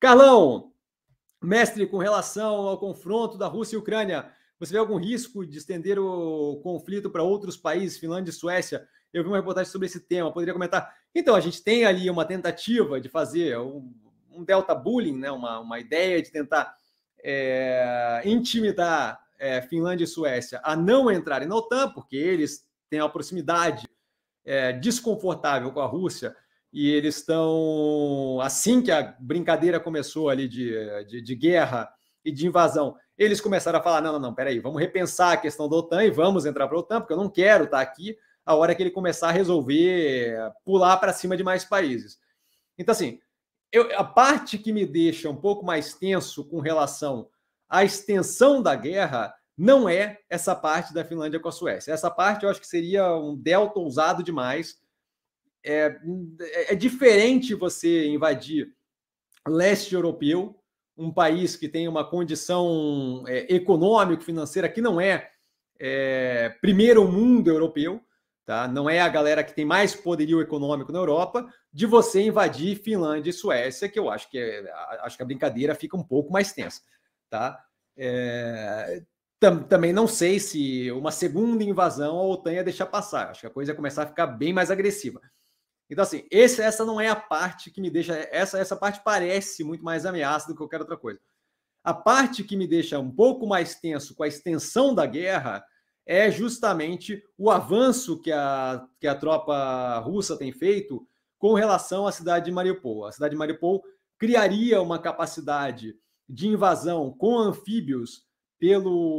Carlão, mestre, com relação ao confronto da Rússia e Ucrânia, você vê algum risco de estender o conflito para outros países, Finlândia e Suécia? Eu vi uma reportagem sobre esse tema, poderia comentar. Então, a gente tem ali uma tentativa de fazer um, um delta bullying, né? uma, uma ideia de tentar é, intimidar é, Finlândia e Suécia a não entrarem na OTAN, porque eles têm uma proximidade é, desconfortável com a Rússia e eles estão, assim que a brincadeira começou ali de, de, de, guerra e de invasão, eles começaram a falar: não, não, não, peraí, vamos repensar a questão da OTAN e vamos entrar para a OTAN, porque eu não quero estar aqui a hora que ele começar a resolver pular para cima de mais países. Então, assim, eu, a parte que me deixa um pouco mais tenso com relação à extensão da guerra não é essa parte da Finlândia com a Suécia. Essa parte eu acho que seria um delta ousado demais. É, é diferente você invadir leste europeu, um país que tem uma condição é, econômico-financeira que não é, é primeiro mundo europeu, tá? não é a galera que tem mais poderio econômico na Europa, de você invadir Finlândia e Suécia, que eu acho que, é, acho que a brincadeira fica um pouco mais tensa. Tá? É, tam, também não sei se uma segunda invasão a OTAN ia deixar passar. Acho que a coisa ia começar a ficar bem mais agressiva. Então, assim, esse, essa não é a parte que me deixa. Essa, essa parte parece muito mais ameaça do que qualquer outra coisa. A parte que me deixa um pouco mais tenso com a extensão da guerra é justamente o avanço que a, que a tropa russa tem feito com relação à cidade de Mariupol. A cidade de Mariupol criaria uma capacidade de invasão com anfíbios pelo,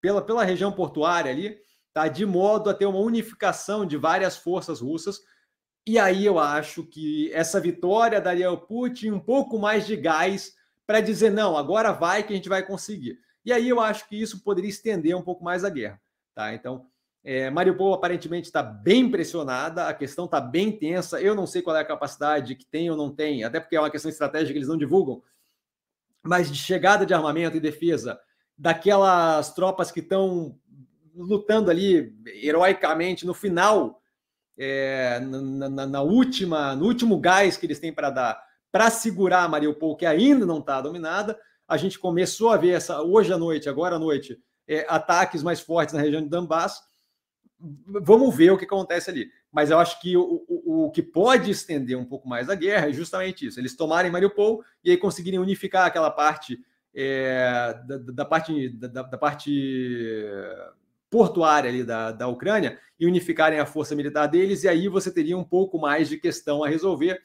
pela, pela região portuária ali, tá? de modo a ter uma unificação de várias forças russas. E aí eu acho que essa vitória daria ao Putin um pouco mais de gás para dizer: não, agora vai que a gente vai conseguir. E aí eu acho que isso poderia estender um pouco mais a guerra. Tá? Então, é, Mariupol aparentemente está bem pressionada, a questão está bem tensa. Eu não sei qual é a capacidade que tem ou não tem, até porque é uma questão estratégica que eles não divulgam, mas de chegada de armamento e defesa daquelas tropas que estão lutando ali heroicamente no final, é, na, na, na, última, no último gás que eles têm para dar para segurar Mariupol, que ainda não está dominada. A gente começou a ver essa hoje à noite, agora à noite, é, ataques mais fortes na região de Donbass vamos ver o que acontece ali. Mas eu acho que o, o, o, que pode estender um pouco mais a guerra é justamente isso: eles tomarem Mariupol e aí conseguirem unificar aquela parte é, da, da, parte da, da, parte portuária ali da, da Ucrânia e unificarem a força militar deles, e aí você teria um pouco mais de questão a resolver,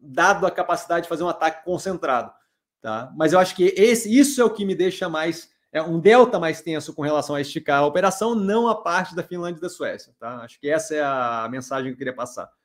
dado a capacidade de fazer um ataque concentrado. Tá? Mas eu acho que esse, isso é o que me deixa mais é um delta mais tenso com relação a esticar a operação, não a parte da Finlândia e da Suécia. Tá? Acho que essa é a mensagem que eu queria passar.